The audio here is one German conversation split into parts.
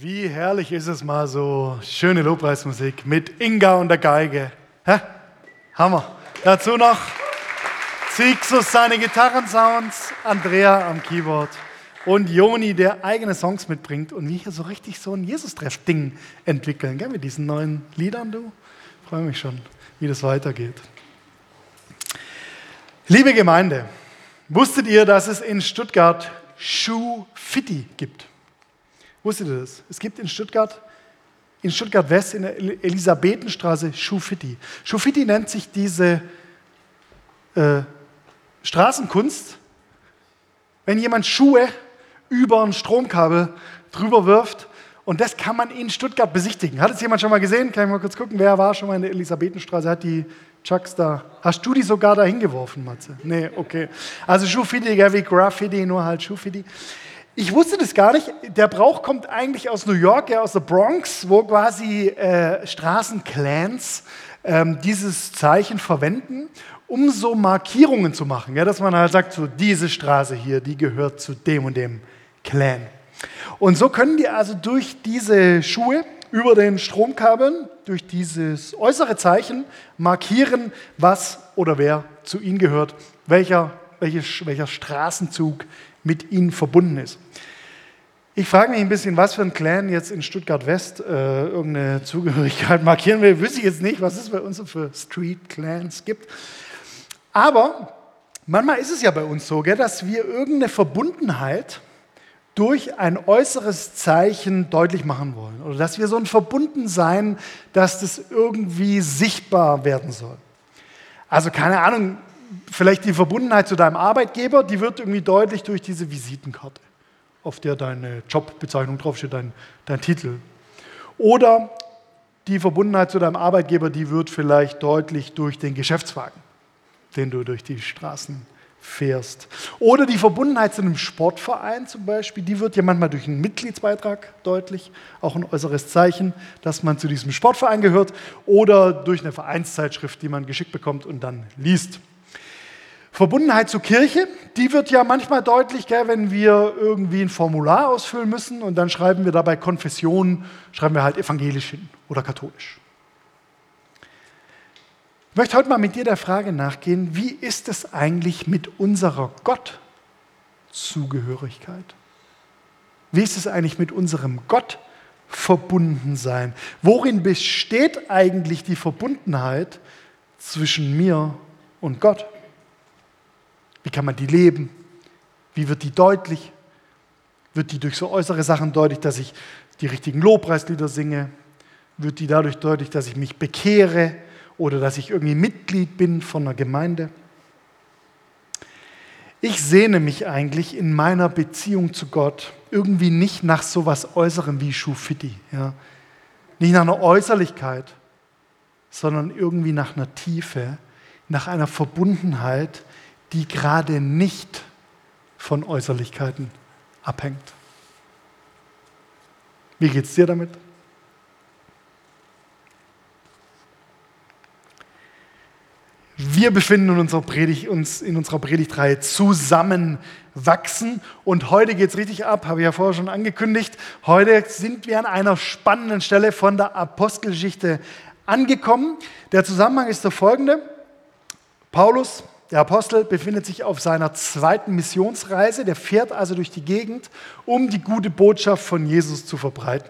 Wie herrlich ist es mal so schöne Lobpreismusik mit Inga und der Geige. Hä? Hammer. Dazu noch Zixus seine Gitarrensounds, Andrea am Keyboard und Joni, der eigene Songs mitbringt und wir hier so richtig so ein Jesus-Treff-Ding entwickeln, gell, mit diesen neuen Liedern, du. Freue mich schon, wie das weitergeht. Liebe Gemeinde, wusstet ihr, dass es in Stuttgart Schuh Fitti gibt? Wusstet ihr das? Es gibt in Stuttgart, in Stuttgart West, in der Elisabethenstraße Schuhfitti. Schuhfitti nennt sich diese äh, Straßenkunst, wenn jemand Schuhe über ein Stromkabel drüber wirft. Und das kann man in Stuttgart besichtigen. Hat es jemand schon mal gesehen? Kann ich mal kurz gucken, wer war schon mal in der Elisabethenstraße? Hat die Chucks da. Hast du die sogar da hingeworfen, Matze? Nee, okay. Also Schuhfitti, wie Graffiti, nur halt Schuhfitti. Ich wusste das gar nicht. Der Brauch kommt eigentlich aus New York, ja, aus der Bronx, wo quasi äh, Straßenclans ähm, dieses Zeichen verwenden, um so Markierungen zu machen. Ja, dass man halt sagt, so diese Straße hier, die gehört zu dem und dem Clan. Und so können die also durch diese Schuhe über den Stromkabeln, durch dieses äußere Zeichen markieren, was oder wer zu ihnen gehört, welcher, welches, welcher Straßenzug mit ihnen verbunden ist. Ich frage mich ein bisschen, was für ein Clan jetzt in Stuttgart West äh, irgendeine Zugehörigkeit markieren will. Wüsste ich jetzt nicht, was es bei uns so für Street-Clans gibt. Aber manchmal ist es ja bei uns so, gell, dass wir irgendeine Verbundenheit durch ein äußeres Zeichen deutlich machen wollen. Oder dass wir so ein Verbundensein, dass das irgendwie sichtbar werden soll. Also keine Ahnung, vielleicht die Verbundenheit zu deinem Arbeitgeber, die wird irgendwie deutlich durch diese Visitenkarte, auf der deine Jobbezeichnung draufsteht, dein, dein Titel. Oder die Verbundenheit zu deinem Arbeitgeber, die wird vielleicht deutlich durch den Geschäftswagen, den du durch die Straßen fährst. Oder die Verbundenheit zu einem Sportverein zum Beispiel, die wird ja manchmal durch einen Mitgliedsbeitrag deutlich, auch ein äußeres Zeichen, dass man zu diesem Sportverein gehört, oder durch eine Vereinszeitschrift, die man geschickt bekommt und dann liest. Verbundenheit zur Kirche, die wird ja manchmal deutlich, gell, wenn wir irgendwie ein Formular ausfüllen müssen und dann schreiben wir dabei Konfession, schreiben wir halt evangelisch hin oder katholisch. Ich möchte heute mal mit dir der Frage nachgehen, wie ist es eigentlich mit unserer Gottzugehörigkeit? Wie ist es eigentlich mit unserem Gott verbunden sein? Worin besteht eigentlich die Verbundenheit zwischen mir und Gott? Kann man die leben? Wie wird die deutlich? Wird die durch so äußere Sachen deutlich, dass ich die richtigen Lobpreislieder singe? Wird die dadurch deutlich, dass ich mich bekehre oder dass ich irgendwie Mitglied bin von einer Gemeinde? Ich sehne mich eigentlich in meiner Beziehung zu Gott irgendwie nicht nach so etwas Äußerem wie Schuhfitti. Ja? Nicht nach einer Äußerlichkeit, sondern irgendwie nach einer Tiefe, nach einer Verbundenheit, die gerade nicht von Äußerlichkeiten abhängt. Wie geht es dir damit? Wir befinden in unserer Predigt, uns in unserer Predigtreihe zusammenwachsen und heute geht es richtig ab, habe ich ja vorher schon angekündigt. Heute sind wir an einer spannenden Stelle von der Apostelgeschichte angekommen. Der Zusammenhang ist der folgende. Paulus der Apostel befindet sich auf seiner zweiten Missionsreise. Der fährt also durch die Gegend, um die gute Botschaft von Jesus zu verbreiten.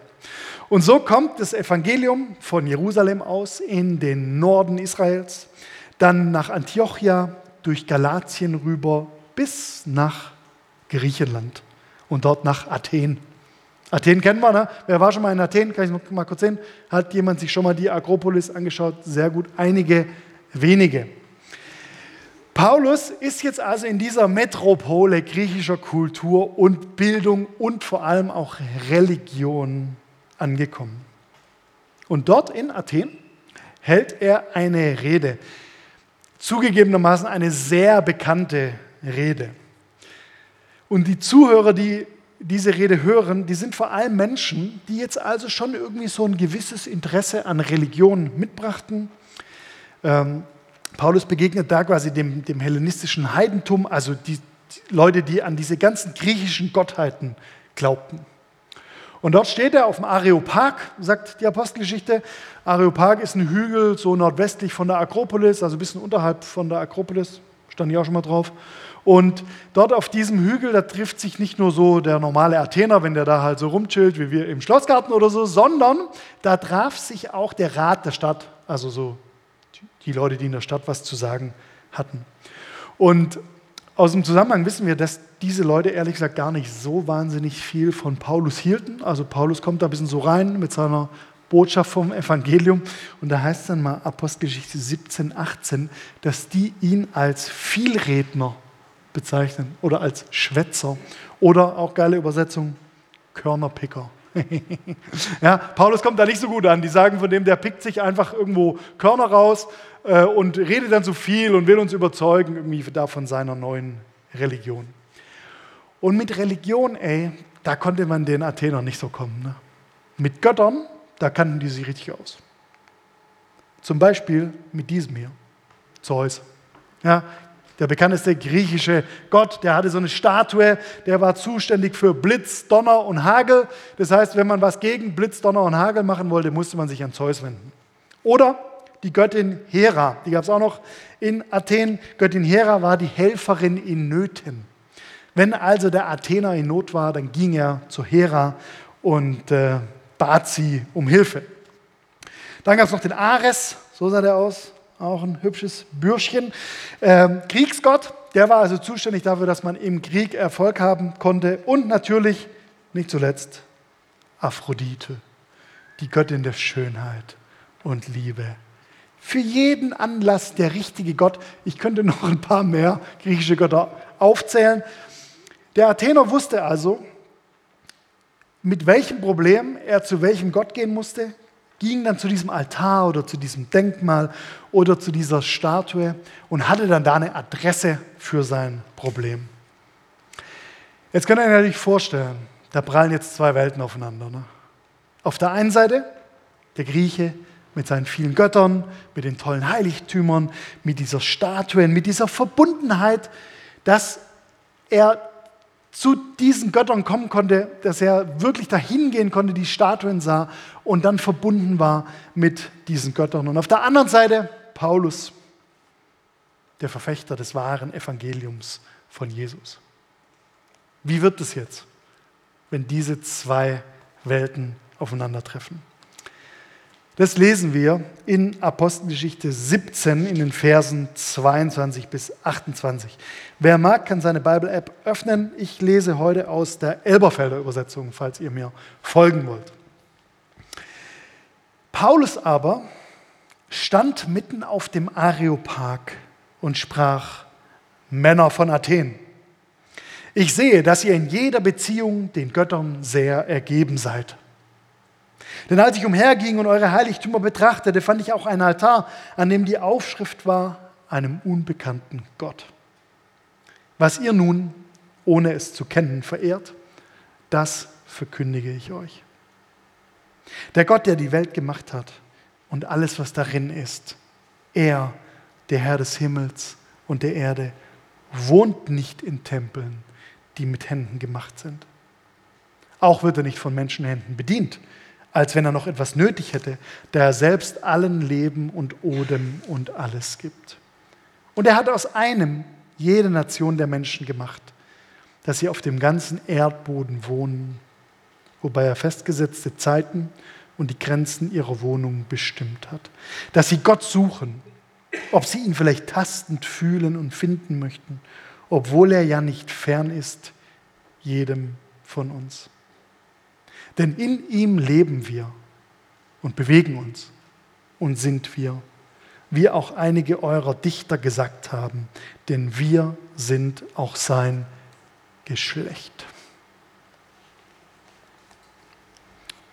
Und so kommt das Evangelium von Jerusalem aus in den Norden Israels, dann nach Antiochia, durch Galatien rüber bis nach Griechenland und dort nach Athen. Athen kennen wir, ne? Wer war schon mal in Athen? Kann ich mal kurz sehen? Hat jemand sich schon mal die Akropolis angeschaut? Sehr gut, einige wenige. Paulus ist jetzt also in dieser Metropole griechischer Kultur und Bildung und vor allem auch Religion angekommen. Und dort in Athen hält er eine Rede, zugegebenermaßen eine sehr bekannte Rede. Und die Zuhörer, die diese Rede hören, die sind vor allem Menschen, die jetzt also schon irgendwie so ein gewisses Interesse an Religion mitbrachten. Ähm, Paulus begegnet da quasi dem, dem hellenistischen Heidentum, also die, die Leute, die an diese ganzen griechischen Gottheiten glaubten. Und dort steht er auf dem Areopag, sagt die Apostelgeschichte. Areopag ist ein Hügel so nordwestlich von der Akropolis, also ein bisschen unterhalb von der Akropolis, stand ich auch schon mal drauf. Und dort auf diesem Hügel, da trifft sich nicht nur so der normale Athener, wenn der da halt so rumchillt, wie wir im Schlossgarten oder so, sondern da traf sich auch der Rat der Stadt, also so die Leute, die in der Stadt was zu sagen hatten. Und aus dem Zusammenhang wissen wir, dass diese Leute ehrlich gesagt gar nicht so wahnsinnig viel von Paulus hielten. Also Paulus kommt da ein bisschen so rein mit seiner Botschaft vom Evangelium. Und da heißt es dann mal Apostelgeschichte 17, 18, dass die ihn als Vielredner bezeichnen oder als Schwätzer oder auch geile Übersetzung, Körnerpicker. ja, Paulus kommt da nicht so gut an. Die sagen von dem, der pickt sich einfach irgendwo Körner raus äh, und redet dann so viel und will uns überzeugen irgendwie da von seiner neuen Religion. Und mit Religion, ey, da konnte man den Athenern nicht so kommen. Ne? Mit Göttern, da kannten die sich richtig aus. Zum Beispiel mit diesem hier, Zeus. Ja, der bekannteste griechische Gott, der hatte so eine Statue, der war zuständig für Blitz, Donner und Hagel. Das heißt, wenn man was gegen Blitz, Donner und Hagel machen wollte, musste man sich an Zeus wenden. Oder die Göttin Hera, die gab es auch noch in Athen. Göttin Hera war die Helferin in Nöten. Wenn also der Athener in Not war, dann ging er zu Hera und äh, bat sie um Hilfe. Dann gab es noch den Ares, so sah der aus, auch ein hübsches Bürschchen. Ähm, Kriegsgott, der war also zuständig dafür, dass man im Krieg Erfolg haben konnte. Und natürlich, nicht zuletzt, Aphrodite, die Göttin der Schönheit und Liebe. Für jeden Anlass der richtige Gott. Ich könnte noch ein paar mehr griechische Götter aufzählen. Der Athener wusste also, mit welchem Problem er zu welchem Gott gehen musste, ging dann zu diesem Altar oder zu diesem Denkmal oder zu dieser Statue und hatte dann da eine Adresse für sein Problem. Jetzt könnt ihr euch natürlich vorstellen, da prallen jetzt zwei Welten aufeinander. Ne? Auf der einen Seite der Grieche mit seinen vielen Göttern, mit den tollen Heiligtümern, mit dieser Statuen, mit dieser Verbundenheit, dass er zu diesen Göttern kommen konnte, dass er wirklich dahin gehen konnte, die Statuen sah und dann verbunden war mit diesen Göttern. Und auf der anderen Seite Paulus, der Verfechter des wahren Evangeliums von Jesus. Wie wird es jetzt, wenn diese zwei Welten aufeinandertreffen? Das lesen wir in Apostelgeschichte 17 in den Versen 22 bis 28. Wer mag, kann seine Bible-App öffnen. Ich lese heute aus der Elberfelder Übersetzung, falls ihr mir folgen wollt. Paulus aber stand mitten auf dem Areopag und sprach, Männer von Athen, ich sehe, dass ihr in jeder Beziehung den Göttern sehr ergeben seid. Denn als ich umherging und eure Heiligtümer betrachtete, fand ich auch einen Altar, an dem die Aufschrift war, einem unbekannten Gott. Was ihr nun, ohne es zu kennen, verehrt, das verkündige ich euch. Der Gott, der die Welt gemacht hat und alles, was darin ist, er, der Herr des Himmels und der Erde, wohnt nicht in Tempeln, die mit Händen gemacht sind. Auch wird er nicht von Menschenhänden bedient, als wenn er noch etwas nötig hätte, der er selbst allen Leben und Odem und alles gibt. Und er hat aus einem jede Nation der Menschen gemacht, dass sie auf dem ganzen Erdboden wohnen, wobei er festgesetzte Zeiten und die Grenzen ihrer Wohnung bestimmt hat. Dass sie Gott suchen, ob sie ihn vielleicht tastend fühlen und finden möchten, obwohl er ja nicht fern ist jedem von uns. Denn in ihm leben wir und bewegen uns und sind wir, wie auch einige eurer Dichter gesagt haben, denn wir sind auch sein Geschlecht.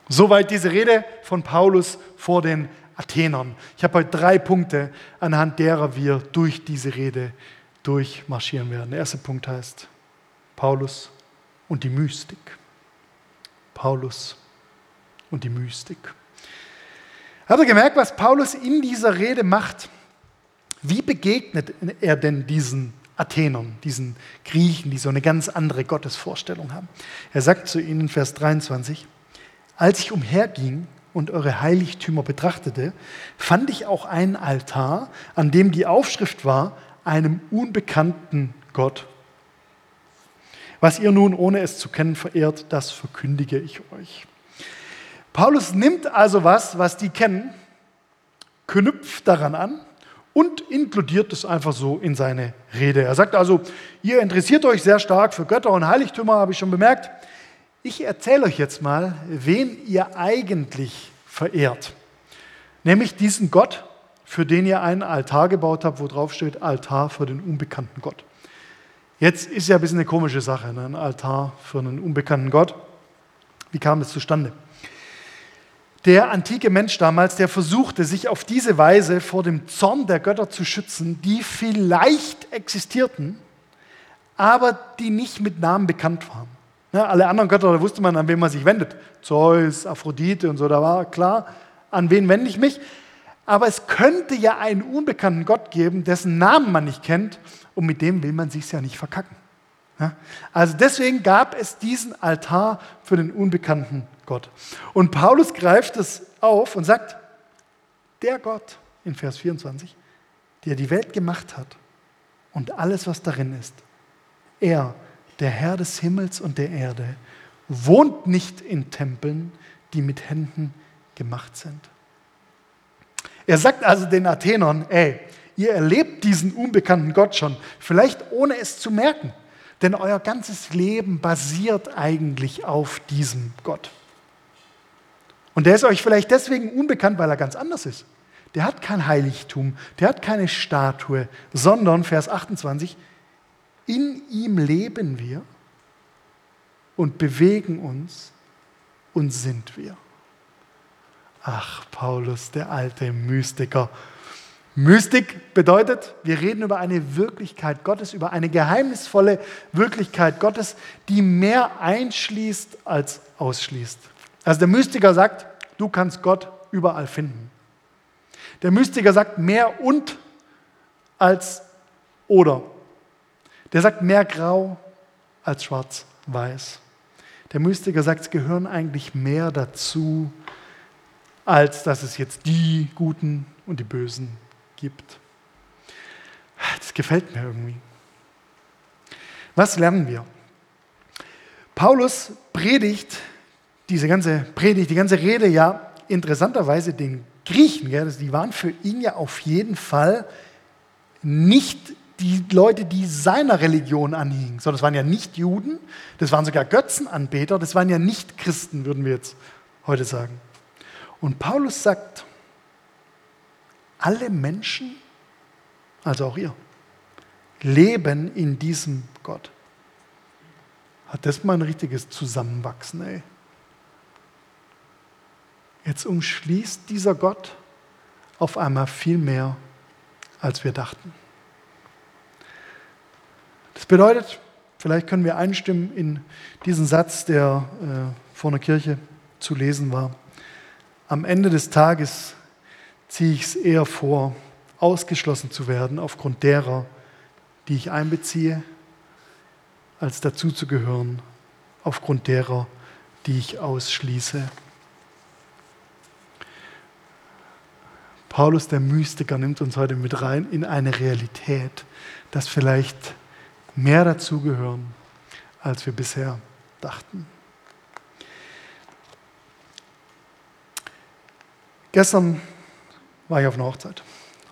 Soweit diese Rede von Paulus vor den Athenern. Ich habe heute drei Punkte, anhand derer wir durch diese Rede durchmarschieren werden. Der erste Punkt heißt Paulus und die Mystik. Paulus und die Mystik. Habt ihr gemerkt, was Paulus in dieser Rede macht? Wie begegnet er denn diesen Athenern, diesen Griechen, die so eine ganz andere Gottesvorstellung haben? Er sagt zu ihnen, Vers 23, Als ich umherging und eure Heiligtümer betrachtete, fand ich auch einen Altar, an dem die Aufschrift war, einem unbekannten Gott. Was ihr nun, ohne es zu kennen, verehrt, das verkündige ich euch. Paulus nimmt also was, was die kennen, knüpft daran an und inkludiert es einfach so in seine Rede. Er sagt also, ihr interessiert euch sehr stark für Götter und Heiligtümer, habe ich schon bemerkt. Ich erzähle euch jetzt mal, wen ihr eigentlich verehrt. Nämlich diesen Gott, für den ihr einen Altar gebaut habt, wo drauf steht Altar für den unbekannten Gott. Jetzt ist ja ein bisschen eine komische Sache, ne? ein Altar für einen unbekannten Gott. Wie kam es zustande? Der antike Mensch damals, der versuchte, sich auf diese Weise vor dem Zorn der Götter zu schützen, die vielleicht existierten, aber die nicht mit Namen bekannt waren. Ja, alle anderen Götter, da wusste man, an wen man sich wendet. Zeus, Aphrodite und so, da war klar, an wen wende ich mich. Aber es könnte ja einen unbekannten Gott geben, dessen Namen man nicht kennt und mit dem will man sich ja nicht verkacken. Also deswegen gab es diesen Altar für den unbekannten Gott. Und Paulus greift es auf und sagt, der Gott in Vers 24, der die Welt gemacht hat und alles, was darin ist, er, der Herr des Himmels und der Erde, wohnt nicht in Tempeln, die mit Händen gemacht sind. Er sagt also den Athenern, ey, ihr erlebt diesen unbekannten Gott schon, vielleicht ohne es zu merken, denn euer ganzes Leben basiert eigentlich auf diesem Gott. Und der ist euch vielleicht deswegen unbekannt, weil er ganz anders ist. Der hat kein Heiligtum, der hat keine Statue, sondern, Vers 28, in ihm leben wir und bewegen uns und sind wir. Ach, Paulus, der alte Mystiker. Mystik bedeutet, wir reden über eine Wirklichkeit Gottes, über eine geheimnisvolle Wirklichkeit Gottes, die mehr einschließt als ausschließt. Also der Mystiker sagt, du kannst Gott überall finden. Der Mystiker sagt mehr und als oder. Der sagt mehr grau als schwarz-weiß. Der Mystiker sagt, es gehören eigentlich mehr dazu, als dass es jetzt die Guten und die Bösen gibt. Das gefällt mir irgendwie. Was lernen wir? Paulus predigt diese ganze Predigt, die ganze Rede ja interessanterweise den Griechen, gell, die waren für ihn ja auf jeden Fall nicht die Leute, die seiner Religion anhingen, sondern das waren ja nicht Juden, das waren sogar Götzenanbeter, das waren ja nicht Christen, würden wir jetzt heute sagen. Und Paulus sagt, alle Menschen, also auch ihr, leben in diesem Gott. Hat das mal ein richtiges Zusammenwachsen, ey. Jetzt umschließt dieser Gott auf einmal viel mehr, als wir dachten. Das bedeutet, vielleicht können wir einstimmen in diesen Satz, der äh, vor einer Kirche zu lesen war. Am Ende des Tages ziehe ich es eher vor, ausgeschlossen zu werden aufgrund derer, die ich einbeziehe, als dazu zu gehören aufgrund derer, die ich ausschließe. Paulus, der Mystiker, nimmt uns heute mit rein in eine Realität, dass vielleicht mehr dazugehören, als wir bisher dachten. Gestern war ich auf einer Hochzeit,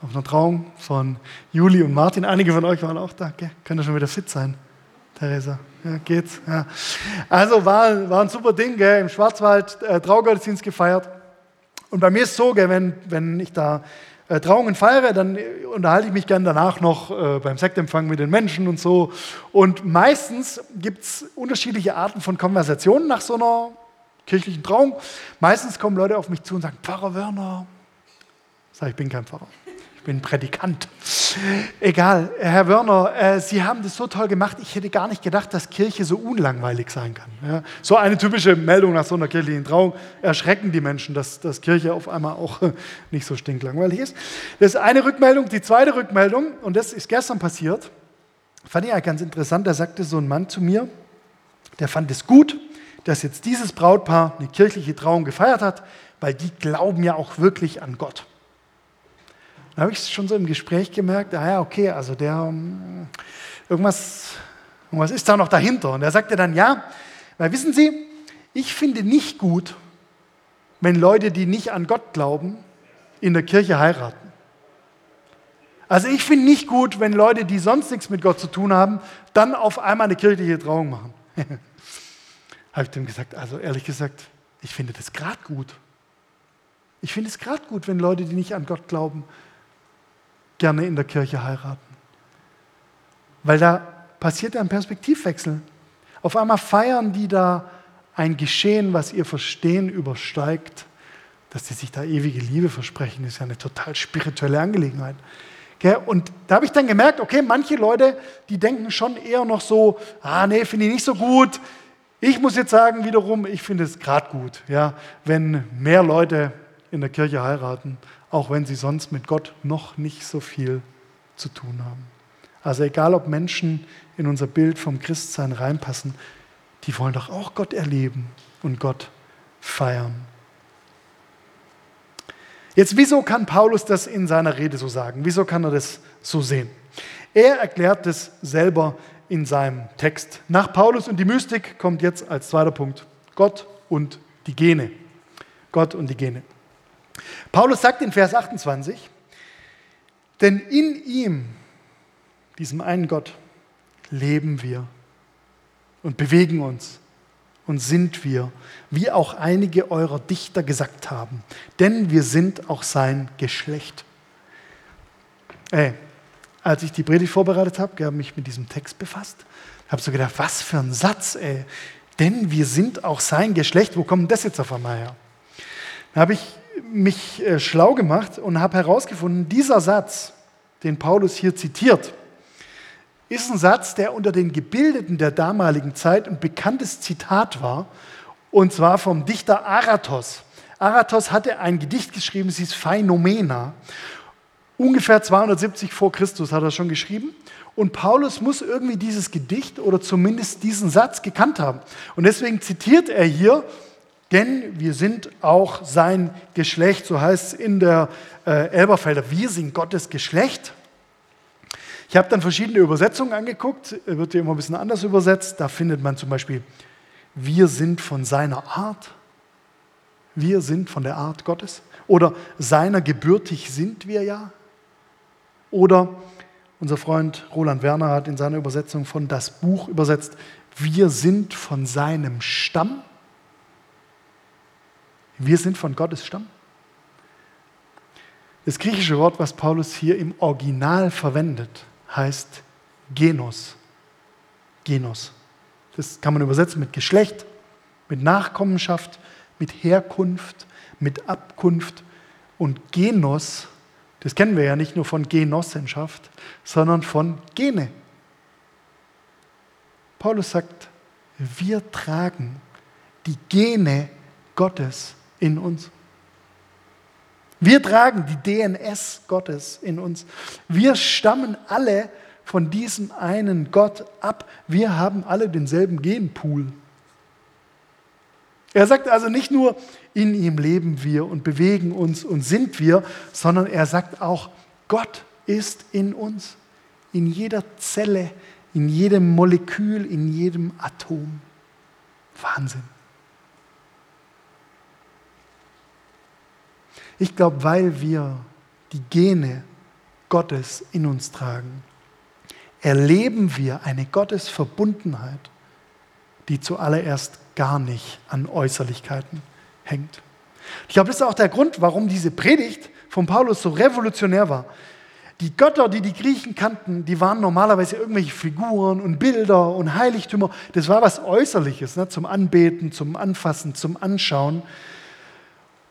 auf einer Trauung von Juli und Martin. Einige von euch waren auch da. Gell? Könnt ihr schon wieder fit sein, Theresa? Ja, geht's? Ja. Also war, war ein super Ding, gell? im Schwarzwald äh, Traugottesdienst gefeiert. Und bei mir ist es so, gell, wenn, wenn ich da äh, Trauungen feiere, dann unterhalte ich mich gerne danach noch äh, beim Sektempfang mit den Menschen und so. Und meistens gibt es unterschiedliche Arten von Konversationen nach so einer kirchlichen Trauung. Meistens kommen Leute auf mich zu und sagen, Pfarrer Werner. Ich sage, ich bin kein Pfarrer bin Prädikant. Egal, Herr Wörner, äh, Sie haben das so toll gemacht. Ich hätte gar nicht gedacht, dass Kirche so unlangweilig sein kann. Ja, so eine typische Meldung nach so einer kirchlichen Trauung erschrecken die Menschen, dass, dass Kirche auf einmal auch nicht so stinklangweilig ist. Das ist eine Rückmeldung. Die zweite Rückmeldung, und das ist gestern passiert, fand ich ja ganz interessant. Da sagte so ein Mann zu mir, der fand es gut, dass jetzt dieses Brautpaar eine kirchliche Trauung gefeiert hat, weil die glauben ja auch wirklich an Gott. Da habe ich schon so im Gespräch gemerkt, ah ja, okay, also der, hm, irgendwas, irgendwas ist da noch dahinter. Und er sagte dann, ja, weil wissen Sie, ich finde nicht gut, wenn Leute, die nicht an Gott glauben, in der Kirche heiraten. Also ich finde nicht gut, wenn Leute, die sonst nichts mit Gott zu tun haben, dann auf einmal eine kirchliche Trauung machen. Habe ich dem gesagt, also ehrlich gesagt, ich finde das gerade gut. Ich finde es gerade gut, wenn Leute, die nicht an Gott glauben, gerne in der Kirche heiraten. Weil da passiert ein Perspektivwechsel. Auf einmal feiern die da ein Geschehen, was ihr Verstehen übersteigt. Dass sie sich da ewige Liebe versprechen, ist ja eine total spirituelle Angelegenheit. Und da habe ich dann gemerkt, okay, manche Leute, die denken schon eher noch so, ah nee, finde ich nicht so gut. Ich muss jetzt sagen, wiederum, ich finde es gerade gut, ja, wenn mehr Leute in der Kirche heiraten, auch wenn sie sonst mit Gott noch nicht so viel zu tun haben. Also egal, ob Menschen in unser Bild vom Christsein reinpassen, die wollen doch auch Gott erleben und Gott feiern. Jetzt, wieso kann Paulus das in seiner Rede so sagen? Wieso kann er das so sehen? Er erklärt das selber in seinem Text. Nach Paulus und die Mystik kommt jetzt als zweiter Punkt Gott und die Gene. Gott und die Gene. Paulus sagt in Vers 28, denn in ihm, diesem einen Gott, leben wir und bewegen uns und sind wir, wie auch einige eurer Dichter gesagt haben, denn wir sind auch sein Geschlecht. Ey, als ich die Predigt vorbereitet habe, habe mich mit diesem Text befasst, habe so gedacht, was für ein Satz, ey. Denn wir sind auch sein Geschlecht. Wo kommt das jetzt auf einmal her? Da habe ich mich äh, schlau gemacht und habe herausgefunden, dieser Satz, den Paulus hier zitiert, ist ein Satz, der unter den Gebildeten der damaligen Zeit ein bekanntes Zitat war, und zwar vom Dichter Aratos. Aratos hatte ein Gedicht geschrieben, es hieß Phänomena. Ungefähr 270 vor Christus hat er schon geschrieben. Und Paulus muss irgendwie dieses Gedicht oder zumindest diesen Satz gekannt haben. Und deswegen zitiert er hier, denn wir sind auch sein Geschlecht, so heißt es in der äh, Elberfelder, wir sind Gottes Geschlecht. Ich habe dann verschiedene Übersetzungen angeguckt, wird hier immer ein bisschen anders übersetzt. Da findet man zum Beispiel, wir sind von seiner Art. Wir sind von der Art Gottes. Oder seiner gebürtig sind wir ja. Oder unser Freund Roland Werner hat in seiner Übersetzung von das Buch übersetzt, wir sind von seinem Stamm. Wir sind von Gottes Stamm. Das griechische Wort, was Paulus hier im Original verwendet, heißt Genos. Genos. Das kann man übersetzen mit Geschlecht, mit Nachkommenschaft, mit Herkunft, mit Abkunft. Und Genos, das kennen wir ja nicht nur von Genossenschaft, sondern von Gene. Paulus sagt, wir tragen die Gene Gottes in uns. Wir tragen die DNS Gottes in uns. Wir stammen alle von diesem einen Gott ab. Wir haben alle denselben Genpool. Er sagt also nicht nur, in ihm leben wir und bewegen uns und sind wir, sondern er sagt auch, Gott ist in uns, in jeder Zelle, in jedem Molekül, in jedem Atom. Wahnsinn. Ich glaube, weil wir die Gene Gottes in uns tragen, erleben wir eine Gottesverbundenheit, die zuallererst gar nicht an Äußerlichkeiten hängt. Ich glaube, das ist auch der Grund, warum diese Predigt von Paulus so revolutionär war. Die Götter, die die Griechen kannten, die waren normalerweise irgendwelche Figuren und Bilder und Heiligtümer. Das war was Äußerliches ne? zum Anbeten, zum Anfassen, zum Anschauen.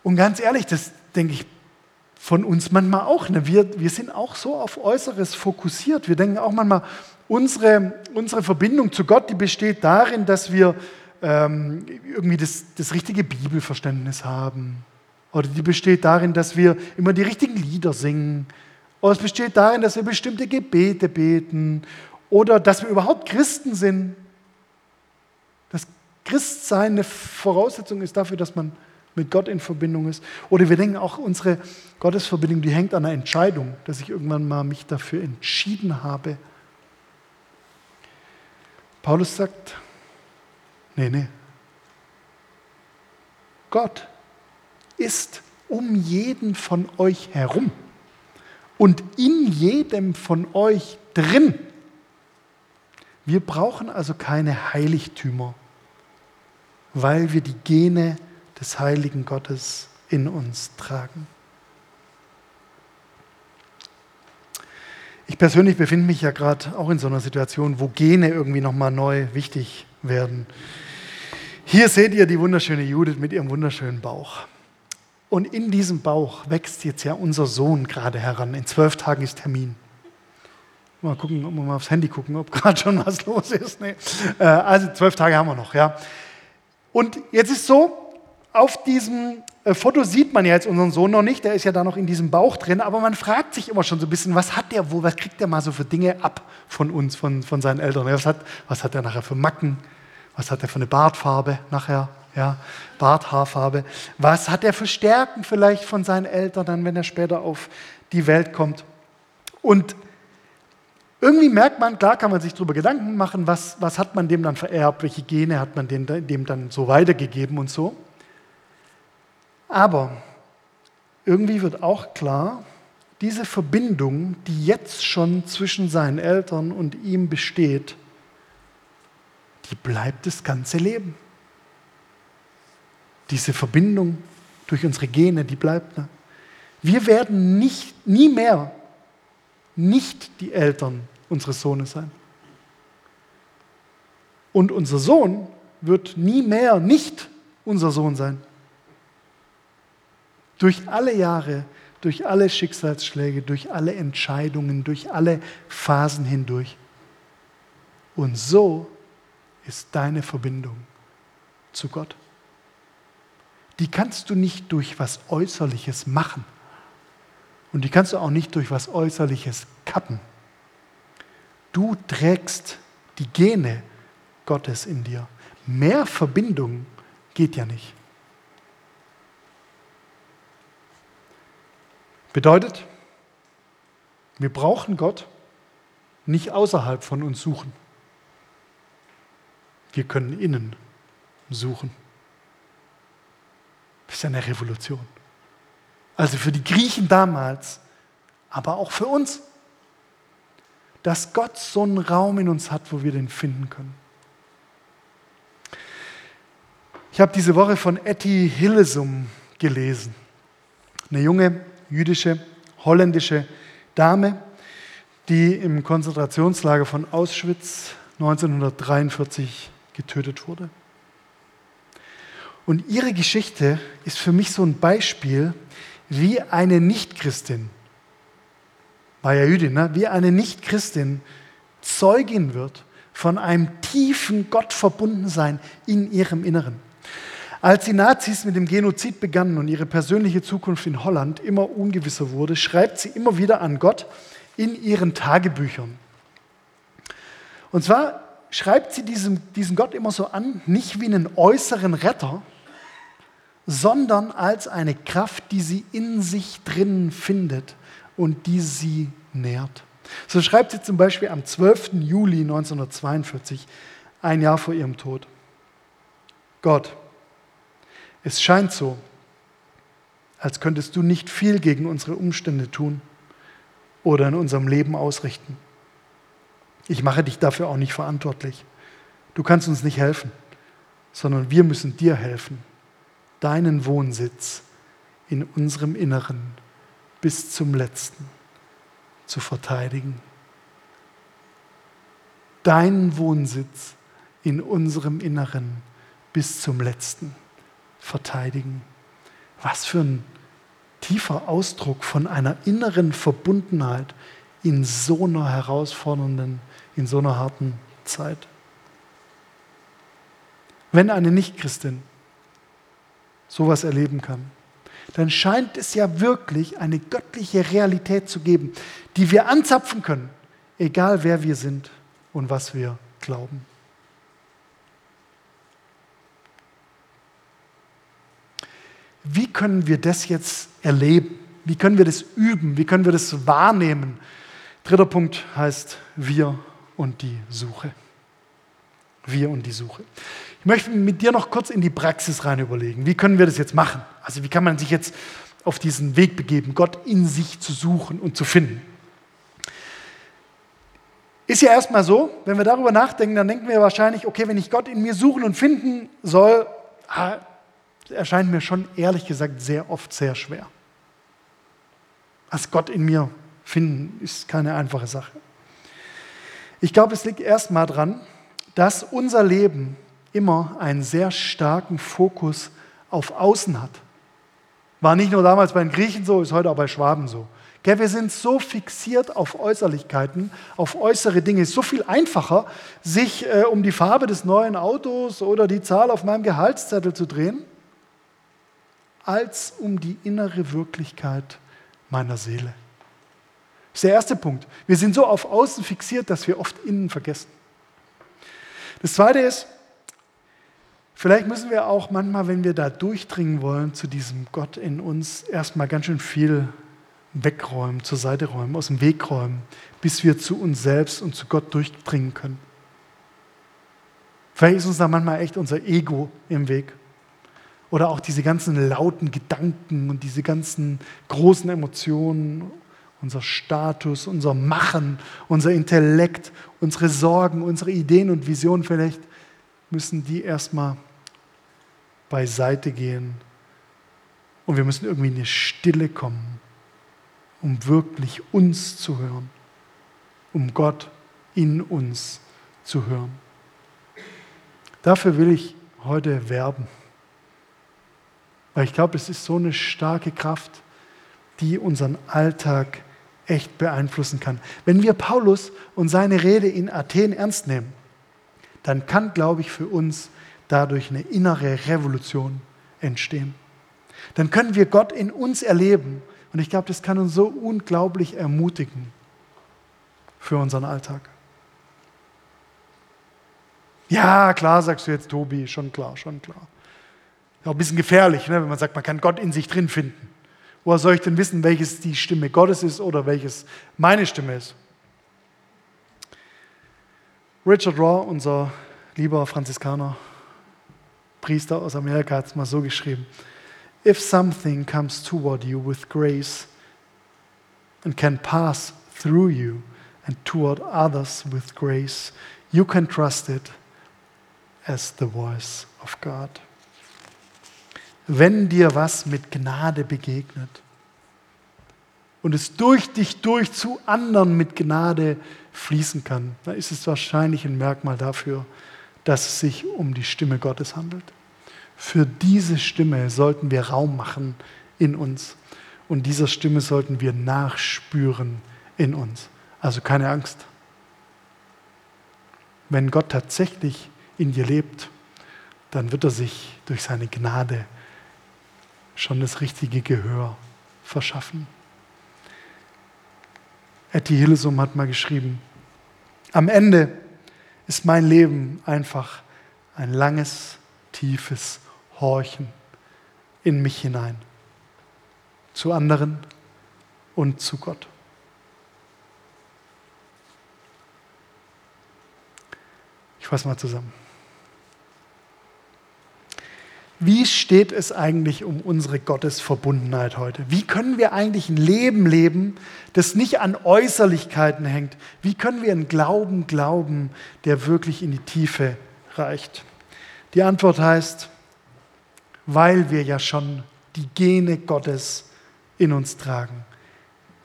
Und ganz ehrlich, das, denke ich, von uns manchmal auch. Ne? Wir, wir sind auch so auf Äußeres fokussiert. Wir denken auch manchmal, unsere, unsere Verbindung zu Gott, die besteht darin, dass wir ähm, irgendwie das, das richtige Bibelverständnis haben. Oder die besteht darin, dass wir immer die richtigen Lieder singen. Oder es besteht darin, dass wir bestimmte Gebete beten. Oder dass wir überhaupt Christen sind. Das Christsein eine Voraussetzung ist dafür, dass man mit Gott in Verbindung ist. Oder wir denken auch, unsere Gottesverbindung, die hängt an einer Entscheidung, dass ich irgendwann mal mich dafür entschieden habe. Paulus sagt, nee, nee. Gott ist um jeden von euch herum und in jedem von euch drin. Wir brauchen also keine Heiligtümer, weil wir die Gene des heiligen Gottes in uns tragen. Ich persönlich befinde mich ja gerade auch in so einer Situation, wo Gene irgendwie nochmal neu wichtig werden. Hier seht ihr die wunderschöne Judith mit ihrem wunderschönen Bauch. Und in diesem Bauch wächst jetzt ja unser Sohn gerade heran. In zwölf Tagen ist Termin. Mal gucken, ob wir mal aufs Handy gucken, ob gerade schon was los ist. Nee. Äh, also zwölf Tage haben wir noch, ja. Und jetzt ist so, auf diesem äh, Foto sieht man ja jetzt unseren Sohn noch nicht, der ist ja da noch in diesem Bauch drin, aber man fragt sich immer schon so ein bisschen, was hat der wohl, was kriegt der mal so für Dinge ab von uns, von, von seinen Eltern? Was hat, was hat der nachher für Macken? Was hat er für eine Bartfarbe nachher? Ja, Barthaarfarbe. Was hat er für Stärken vielleicht von seinen Eltern, dann, wenn er später auf die Welt kommt? Und irgendwie merkt man, klar kann man sich darüber Gedanken machen, was, was hat man dem dann vererbt, welche Gene hat man dem, dem dann so weitergegeben und so. Aber irgendwie wird auch klar, diese Verbindung, die jetzt schon zwischen seinen Eltern und ihm besteht, die bleibt das ganze Leben. Diese Verbindung durch unsere Gene, die bleibt. Ne? Wir werden nicht, nie mehr nicht die Eltern unseres Sohnes sein. Und unser Sohn wird nie mehr nicht unser Sohn sein. Durch alle Jahre, durch alle Schicksalsschläge, durch alle Entscheidungen, durch alle Phasen hindurch. Und so ist deine Verbindung zu Gott. Die kannst du nicht durch was Äußerliches machen. Und die kannst du auch nicht durch was Äußerliches kappen. Du trägst die Gene Gottes in dir. Mehr Verbindung geht ja nicht. Bedeutet, wir brauchen Gott nicht außerhalb von uns suchen. Wir können innen suchen. Das ist eine Revolution. Also für die Griechen damals, aber auch für uns. Dass Gott so einen Raum in uns hat, wo wir den finden können. Ich habe diese Woche von Etty Hillesum gelesen. Eine junge jüdische, holländische Dame, die im Konzentrationslager von Auschwitz 1943 getötet wurde. Und ihre Geschichte ist für mich so ein Beispiel, wie eine Nichtchristin, war ja Jüdin, ne? wie eine Nichtchristin Zeugin wird von einem tiefen Gottverbundensein in ihrem Inneren. Als die Nazis mit dem Genozid begannen und ihre persönliche Zukunft in Holland immer ungewisser wurde, schreibt sie immer wieder an Gott in ihren Tagebüchern. Und zwar schreibt sie diesem, diesen Gott immer so an, nicht wie einen äußeren Retter, sondern als eine Kraft, die sie in sich drinnen findet und die sie nährt. So schreibt sie zum Beispiel am 12. Juli 1942, ein Jahr vor ihrem Tod. Gott, es scheint so, als könntest du nicht viel gegen unsere Umstände tun oder in unserem Leben ausrichten. Ich mache dich dafür auch nicht verantwortlich. Du kannst uns nicht helfen, sondern wir müssen dir helfen, deinen Wohnsitz in unserem Inneren bis zum letzten zu verteidigen. Deinen Wohnsitz in unserem Inneren bis zum letzten verteidigen. Was für ein tiefer Ausdruck von einer inneren Verbundenheit in so einer herausfordernden, in so einer harten Zeit. Wenn eine Nichtchristin sowas erleben kann, dann scheint es ja wirklich eine göttliche Realität zu geben, die wir anzapfen können, egal wer wir sind und was wir glauben. Wie können wir das jetzt erleben? Wie können wir das üben? Wie können wir das wahrnehmen? Dritter Punkt heißt wir und die Suche. Wir und die Suche. Ich möchte mit dir noch kurz in die Praxis rein überlegen. Wie können wir das jetzt machen? Also wie kann man sich jetzt auf diesen Weg begeben, Gott in sich zu suchen und zu finden? Ist ja erstmal so, wenn wir darüber nachdenken, dann denken wir wahrscheinlich, okay, wenn ich Gott in mir suchen und finden soll, ah, erscheint mir schon ehrlich gesagt sehr oft sehr schwer. Also Gott in mir finden ist keine einfache Sache. Ich glaube, es liegt erstmal dran, dass unser Leben immer einen sehr starken Fokus auf Außen hat. War nicht nur damals bei den Griechen so, ist heute auch bei Schwaben so. Wir sind so fixiert auf Äußerlichkeiten, auf äußere Dinge. Es ist so viel einfacher, sich äh, um die Farbe des neuen Autos oder die Zahl auf meinem Gehaltszettel zu drehen, als um die innere Wirklichkeit meiner Seele. Das ist der erste Punkt. Wir sind so auf Außen fixiert, dass wir oft innen vergessen. Das zweite ist, vielleicht müssen wir auch manchmal, wenn wir da durchdringen wollen zu diesem Gott in uns, erstmal ganz schön viel wegräumen, zur Seite räumen, aus dem Weg räumen, bis wir zu uns selbst und zu Gott durchdringen können. Vielleicht ist uns da manchmal echt unser Ego im Weg. Oder auch diese ganzen lauten Gedanken und diese ganzen großen Emotionen, unser Status, unser Machen, unser Intellekt, unsere Sorgen, unsere Ideen und Visionen, vielleicht müssen die erstmal beiseite gehen. Und wir müssen irgendwie in die Stille kommen um wirklich uns zu hören, um Gott in uns zu hören. Dafür will ich heute werben, weil ich glaube, es ist so eine starke Kraft, die unseren Alltag echt beeinflussen kann. Wenn wir Paulus und seine Rede in Athen ernst nehmen, dann kann, glaube ich, für uns dadurch eine innere Revolution entstehen. Dann können wir Gott in uns erleben und ich glaube, das kann uns so unglaublich ermutigen für unseren Alltag. Ja, klar, sagst du jetzt, Tobi, schon klar, schon klar. Auch ein bisschen gefährlich, ne, wenn man sagt, man kann Gott in sich drin finden. Woher soll ich denn wissen, welches die Stimme Gottes ist oder welches meine Stimme ist? Richard Raw, unser lieber Franziskaner, Priester aus Amerika, hat es mal so geschrieben. if something comes toward you with grace and can pass through you and toward others with grace, you can trust it as the voice of God. Wenn dir was mit Gnade begegnet und es durch dich durch zu anderen mit Gnade fließen kann, dann ist es wahrscheinlich ein Merkmal dafür, dass es sich um die Stimme Gottes handelt. Für diese Stimme sollten wir Raum machen in uns. Und dieser Stimme sollten wir nachspüren in uns. Also keine Angst. Wenn Gott tatsächlich in dir lebt, dann wird er sich durch seine Gnade schon das richtige Gehör verschaffen. Etty Hillesum hat mal geschrieben, am Ende ist mein Leben einfach ein langes, tiefes horchen in mich hinein, zu anderen und zu Gott. Ich fasse mal zusammen. Wie steht es eigentlich um unsere Gottesverbundenheit heute? Wie können wir eigentlich ein Leben leben, das nicht an Äußerlichkeiten hängt? Wie können wir einen Glauben glauben, der wirklich in die Tiefe reicht? Die Antwort heißt, weil wir ja schon die Gene Gottes in uns tragen,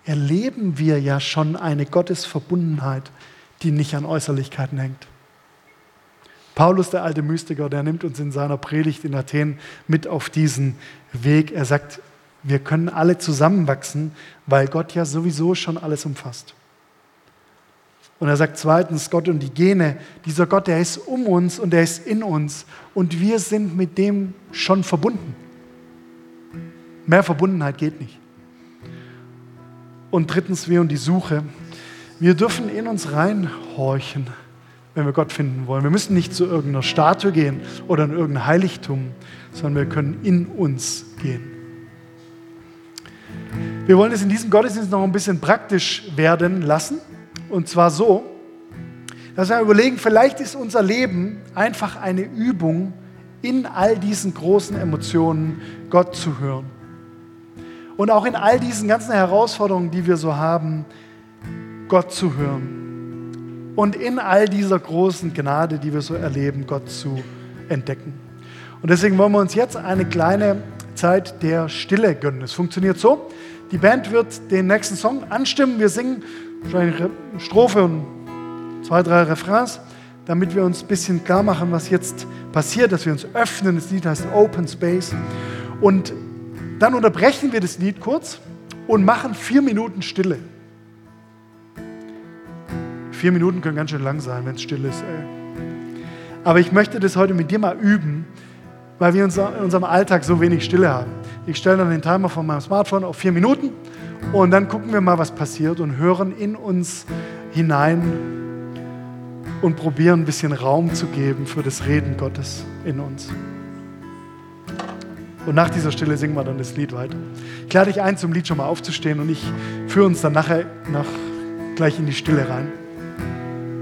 erleben wir ja schon eine Gottesverbundenheit, die nicht an Äußerlichkeiten hängt. Paulus, der alte Mystiker, der nimmt uns in seiner Predigt in Athen mit auf diesen Weg. Er sagt, wir können alle zusammenwachsen, weil Gott ja sowieso schon alles umfasst. Und er sagt zweitens, Gott und die Gene, dieser Gott, der ist um uns und der ist in uns und wir sind mit dem schon verbunden. Mehr Verbundenheit geht nicht. Und drittens, wir und die Suche. Wir dürfen in uns reinhorchen wenn wir Gott finden wollen. Wir müssen nicht zu irgendeiner Statue gehen oder in irgendein Heiligtum, sondern wir können in uns gehen. Wir wollen es in diesem Gottesdienst noch ein bisschen praktisch werden lassen. Und zwar so, dass wir überlegen, vielleicht ist unser Leben einfach eine Übung, in all diesen großen Emotionen Gott zu hören. Und auch in all diesen ganzen Herausforderungen, die wir so haben, Gott zu hören. Und in all dieser großen Gnade, die wir so erleben, Gott zu entdecken. Und deswegen wollen wir uns jetzt eine kleine Zeit der Stille gönnen. Es funktioniert so, die Band wird den nächsten Song anstimmen. Wir singen wahrscheinlich eine Strophe und zwei, drei Refrains, damit wir uns ein bisschen klar machen, was jetzt passiert, dass wir uns öffnen. Das Lied heißt Open Space. Und dann unterbrechen wir das Lied kurz und machen vier Minuten Stille. Vier Minuten können ganz schön lang sein, wenn es still ist. Ey. Aber ich möchte das heute mit dir mal üben, weil wir in unserem Alltag so wenig Stille haben. Ich stelle dann den Timer von meinem Smartphone auf vier Minuten und dann gucken wir mal, was passiert und hören in uns hinein und probieren ein bisschen Raum zu geben für das Reden Gottes in uns. Und nach dieser Stille singen wir dann das Lied weiter. Ich lade dich ein, zum Lied schon mal aufzustehen und ich führe uns dann nachher nach, gleich in die Stille rein.